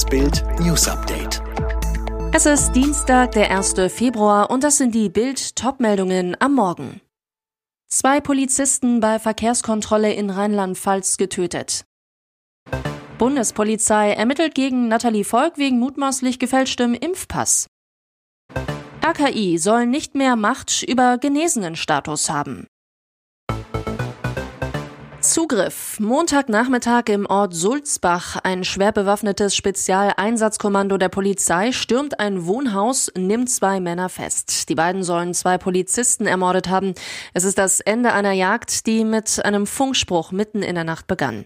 Das Bild News Update. Es ist Dienstag, der 1. Februar und das sind die Bild Topmeldungen am Morgen. Zwei Polizisten bei Verkehrskontrolle in Rheinland-Pfalz getötet. Bundespolizei ermittelt gegen Nathalie Volk wegen mutmaßlich gefälschtem Impfpass. RKI soll nicht mehr Macht über Genesenenstatus haben. Zugriff. Montagnachmittag im Ort Sulzbach. Ein schwer bewaffnetes Spezialeinsatzkommando der Polizei stürmt ein Wohnhaus, nimmt zwei Männer fest. Die beiden sollen zwei Polizisten ermordet haben. Es ist das Ende einer Jagd, die mit einem Funkspruch mitten in der Nacht begann.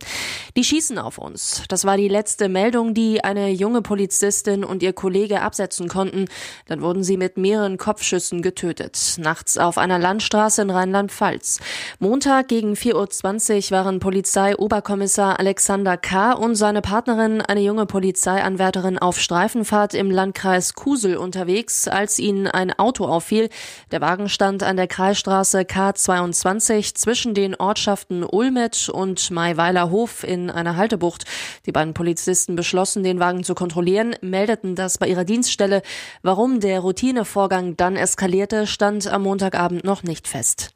Die schießen auf uns. Das war die letzte Meldung, die eine junge Polizistin und ihr Kollege absetzen konnten. Dann wurden sie mit mehreren Kopfschüssen getötet. Nachts auf einer Landstraße in Rheinland-Pfalz. Montag gegen 4.20 Uhr waren Polizeioberkommissar Alexander K. und seine Partnerin, eine junge Polizeianwärterin, auf Streifenfahrt im Landkreis Kusel unterwegs, als ihnen ein Auto auffiel. Der Wagen stand an der Kreisstraße K22 zwischen den Ortschaften Ulmet und Maiweiler Hof in einer Haltebucht. Die beiden Polizisten beschlossen, den Wagen zu kontrollieren, meldeten das bei ihrer Dienststelle. Warum der Routinevorgang dann eskalierte, stand am Montagabend noch nicht fest.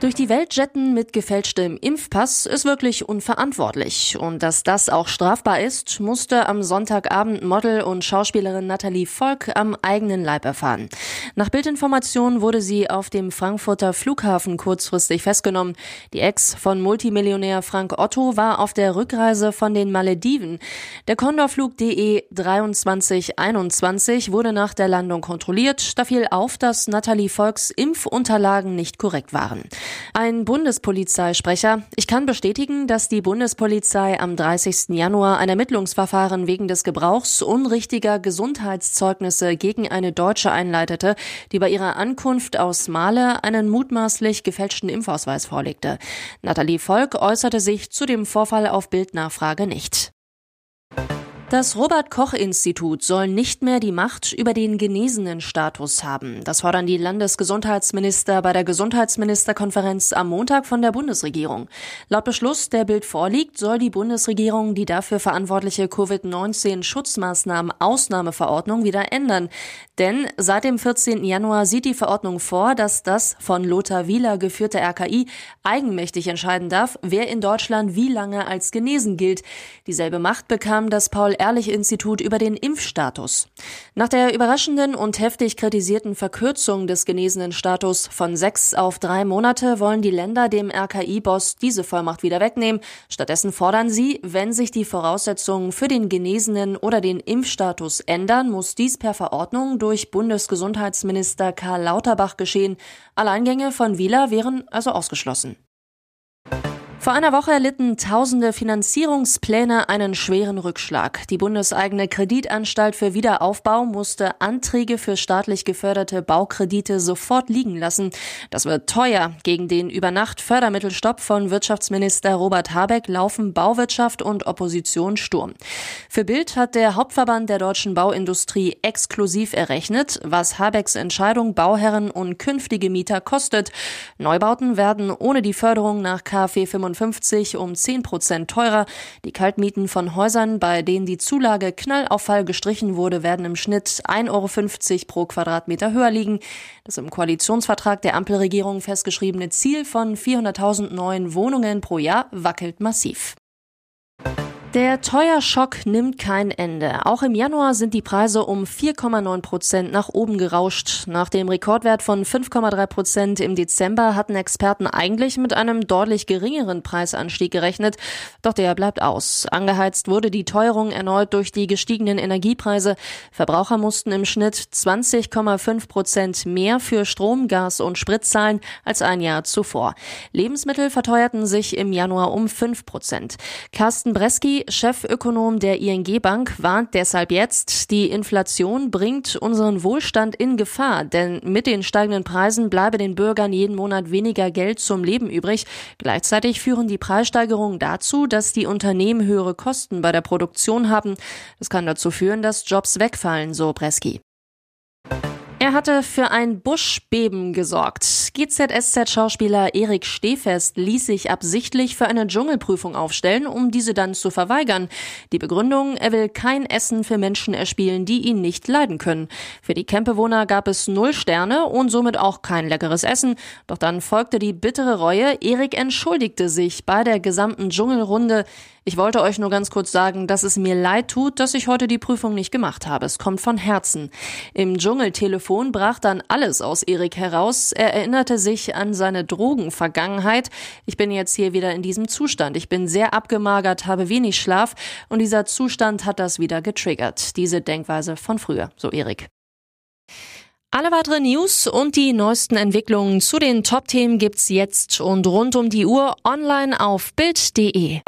Durch die Welt jetten mit gefälschtem Impfpass ist wirklich unverantwortlich. Und dass das auch strafbar ist, musste am Sonntagabend Model und Schauspielerin Nathalie Volk am eigenen Leib erfahren. Nach Bildinformationen wurde sie auf dem Frankfurter Flughafen kurzfristig festgenommen. Die Ex von Multimillionär Frank Otto war auf der Rückreise von den Malediven. Der Condorflug DE 2321 wurde nach der Landung kontrolliert. Da fiel auf, dass Nathalie Volks Impfunterlagen nicht korrekt waren. Ein Bundespolizeisprecher. Ich kann bestätigen, dass die Bundespolizei am 30. Januar ein Ermittlungsverfahren wegen des Gebrauchs unrichtiger Gesundheitszeugnisse gegen eine Deutsche einleitete, die bei ihrer Ankunft aus Male einen mutmaßlich gefälschten Impfausweis vorlegte. Nathalie Volk äußerte sich zu dem Vorfall auf Bildnachfrage nicht. Das Robert Koch Institut soll nicht mehr die Macht über den genesenen Status haben. Das fordern die Landesgesundheitsminister bei der Gesundheitsministerkonferenz am Montag von der Bundesregierung. Laut Beschluss, der Bild vorliegt, soll die Bundesregierung die dafür verantwortliche Covid-19 Schutzmaßnahmen-Ausnahmeverordnung wieder ändern. Denn seit dem 14. Januar sieht die Verordnung vor, dass das von Lothar Wieler geführte RKI eigenmächtig entscheiden darf, wer in Deutschland wie lange als genesen gilt. Dieselbe Macht bekam das Paul Paul-Ehrlich-Institut über den Impfstatus. Nach der überraschenden und heftig kritisierten Verkürzung des genesenen Status von sechs auf drei Monate wollen die Länder dem RKI-Boss diese Vollmacht wieder wegnehmen. Stattdessen fordern sie, wenn sich die Voraussetzungen für den genesenen oder den Impfstatus ändern, muss dies per Verordnung durch Bundesgesundheitsminister Karl Lauterbach geschehen. Alleingänge von Wieler wären also ausgeschlossen. Vor einer Woche erlitten tausende Finanzierungspläne einen schweren Rückschlag. Die bundeseigene Kreditanstalt für Wiederaufbau musste Anträge für staatlich geförderte Baukredite sofort liegen lassen. Das wird teuer. Gegen den Übernacht-Fördermittelstopp von Wirtschaftsminister Robert Habeck laufen Bauwirtschaft und Opposition Sturm. Für Bild hat der Hauptverband der deutschen Bauindustrie exklusiv errechnet, was Habecks Entscheidung Bauherren und künftige Mieter kostet. Neubauten werden ohne die Förderung nach KfW 55 1955 um 10 Prozent teurer. Die Kaltmieten von Häusern, bei denen die Zulage Knallauffall gestrichen wurde, werden im Schnitt 1,50 Euro pro Quadratmeter höher liegen. Das im Koalitionsvertrag der Ampelregierung festgeschriebene Ziel von 400.000 neuen Wohnungen pro Jahr wackelt massiv. Der Teuerschock nimmt kein Ende. Auch im Januar sind die Preise um 4,9 Prozent nach oben gerauscht. Nach dem Rekordwert von 5,3 Prozent im Dezember hatten Experten eigentlich mit einem deutlich geringeren Preisanstieg gerechnet. Doch der bleibt aus. Angeheizt wurde die Teuerung erneut durch die gestiegenen Energiepreise. Verbraucher mussten im Schnitt 20,5 Prozent mehr für Strom, Gas und Sprit zahlen als ein Jahr zuvor. Lebensmittel verteuerten sich im Januar um 5 Prozent. Carsten Breski Chefökonom der ING Bank, warnt deshalb jetzt, die Inflation bringt unseren Wohlstand in Gefahr, denn mit den steigenden Preisen bleibe den Bürgern jeden Monat weniger Geld zum Leben übrig. Gleichzeitig führen die Preissteigerungen dazu, dass die Unternehmen höhere Kosten bei der Produktion haben. Das kann dazu führen, dass Jobs wegfallen, so Breski. Er hatte für ein Buschbeben gesorgt. GZSZ-Schauspieler Erik Stehfest ließ sich absichtlich für eine Dschungelprüfung aufstellen, um diese dann zu verweigern. Die Begründung, er will kein Essen für Menschen erspielen, die ihn nicht leiden können. Für die Campbewohner gab es null Sterne und somit auch kein leckeres Essen. Doch dann folgte die bittere Reue. Erik entschuldigte sich bei der gesamten Dschungelrunde. Ich wollte euch nur ganz kurz sagen, dass es mir leid tut, dass ich heute die Prüfung nicht gemacht habe. Es kommt von Herzen. Im Dschungeltelefon brach dann alles aus Erik heraus. Er erinnerte sich an seine Drogenvergangenheit. Ich bin jetzt hier wieder in diesem Zustand. Ich bin sehr abgemagert, habe wenig Schlaf und dieser Zustand hat das wieder getriggert. Diese Denkweise von früher, so Erik. Alle weiteren News und die neuesten Entwicklungen zu den Top-Themen gibt's jetzt und rund um die Uhr online auf Bild.de.